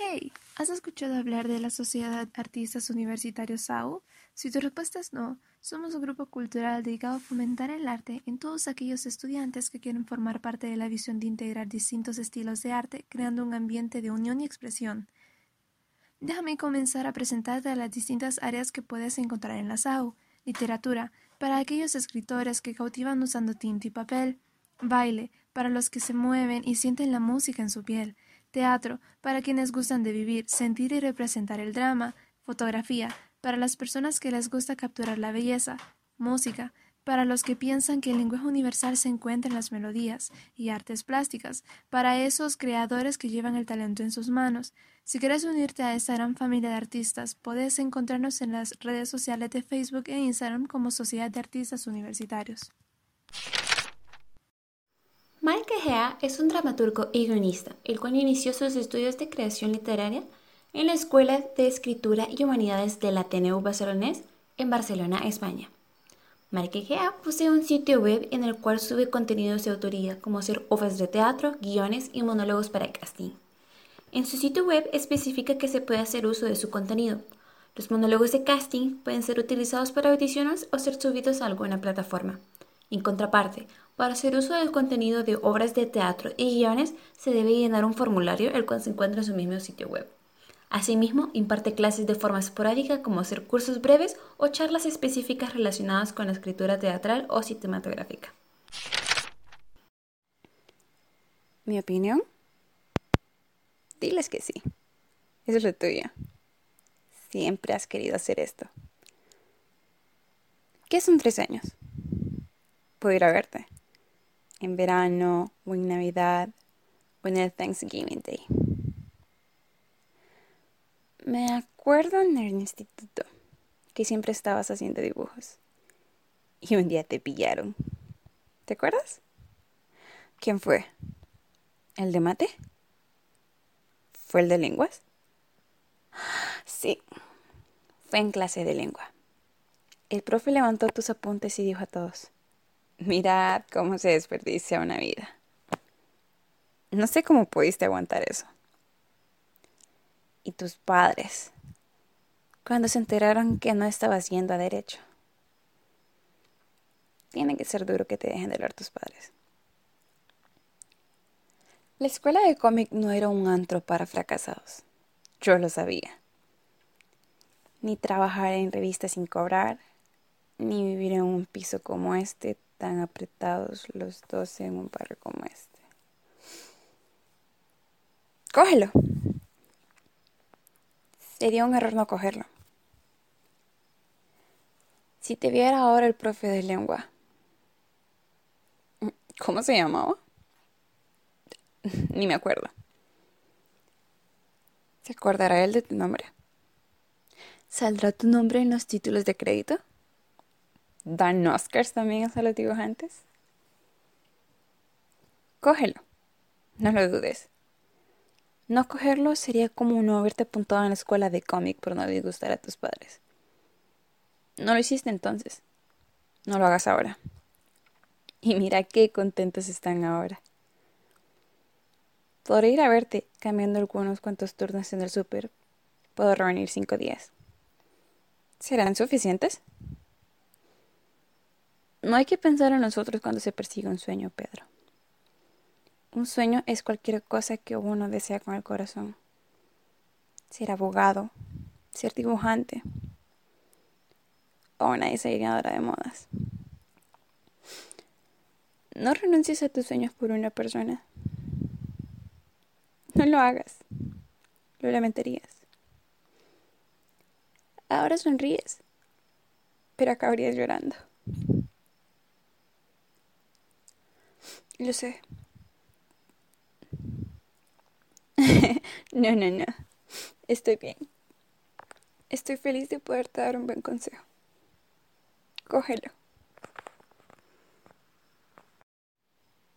Hey, ¿has escuchado hablar de la Sociedad Artistas Universitarios SAU? Si tu respuesta es no, somos un grupo cultural dedicado a fomentar el arte en todos aquellos estudiantes que quieren formar parte de la visión de integrar distintos estilos de arte, creando un ambiente de unión y expresión. Déjame comenzar a presentarte las distintas áreas que puedes encontrar en la SAU. Literatura, para aquellos escritores que cautivan usando tinta y papel. Baile, para los que se mueven y sienten la música en su piel Teatro, para quienes gustan de vivir, sentir y representar el drama. Fotografía, para las personas que les gusta capturar la belleza. Música, para los que piensan que el lenguaje universal se encuentra en las melodías. Y artes plásticas, para esos creadores que llevan el talento en sus manos. Si quieres unirte a esta gran familia de artistas, puedes encontrarnos en las redes sociales de Facebook e Instagram como Sociedad de Artistas Universitarios. Gea es un dramaturgo y guionista, el cual inició sus estudios de creación literaria en la Escuela de Escritura y Humanidades del Ateneu Barcelonés en Barcelona, España. Gea posee un sitio web en el cual sube contenidos de autoría, como hacer obras de teatro, guiones y monólogos para casting. En su sitio web especifica que se puede hacer uso de su contenido. Los monólogos de casting pueden ser utilizados para audiciones o ser subidos a alguna plataforma. En contraparte, para hacer uso del contenido de obras de teatro y guiones se debe llenar un formulario el cual se encuentra en su mismo sitio web. Asimismo, imparte clases de forma esporádica como hacer cursos breves o charlas específicas relacionadas con la escritura teatral o cinematográfica. ¿Mi opinión? Diles que sí. Es lo tuyo. Siempre has querido hacer esto. ¿Qué son tres años? Puedo ir a verte en verano o en Navidad o en el Thanksgiving Day. Me acuerdo en el instituto que siempre estabas haciendo dibujos y un día te pillaron. ¿Te acuerdas? ¿Quién fue? ¿El de mate? ¿Fue el de lenguas? Sí, fue en clase de lengua. El profe levantó tus apuntes y dijo a todos, Mirad cómo se desperdicia una vida. No sé cómo pudiste aguantar eso. Y tus padres, cuando se enteraron que no estabas yendo a derecho. Tiene que ser duro que te dejen de leer tus padres. La escuela de cómic no era un antro para fracasados. Yo lo sabía. Ni trabajar en revistas sin cobrar, ni vivir en un piso como este tan apretados los dos en un barrio como este. Cógelo. Sería un error no cogerlo. Si te viera ahora el profe de lengua, ¿cómo se llamaba? Ni me acuerdo. ¿Se acordará él de tu nombre? ¿Saldrá tu nombre en los títulos de crédito? Dan Oscars también a los dibujantes. Cógelo, no lo dudes. No cogerlo sería como no haberte apuntado en la escuela de cómic por no disgustar a tus padres. No lo hiciste entonces. No lo hagas ahora. Y mira qué contentos están ahora. Podré ir a verte cambiando algunos cuantos turnos en el súper. Puedo reunir cinco días. ¿Serán suficientes? No hay que pensar en nosotros cuando se persigue un sueño, Pedro. Un sueño es cualquier cosa que uno desea con el corazón. Ser abogado, ser dibujante o una diseñadora de modas. No renuncies a tus sueños por una persona. No lo hagas. Lo lamentarías. Ahora sonríes, pero acabarías llorando. Lo sé. no, no, no. Estoy bien. Estoy feliz de poderte dar un buen consejo. Cógelo.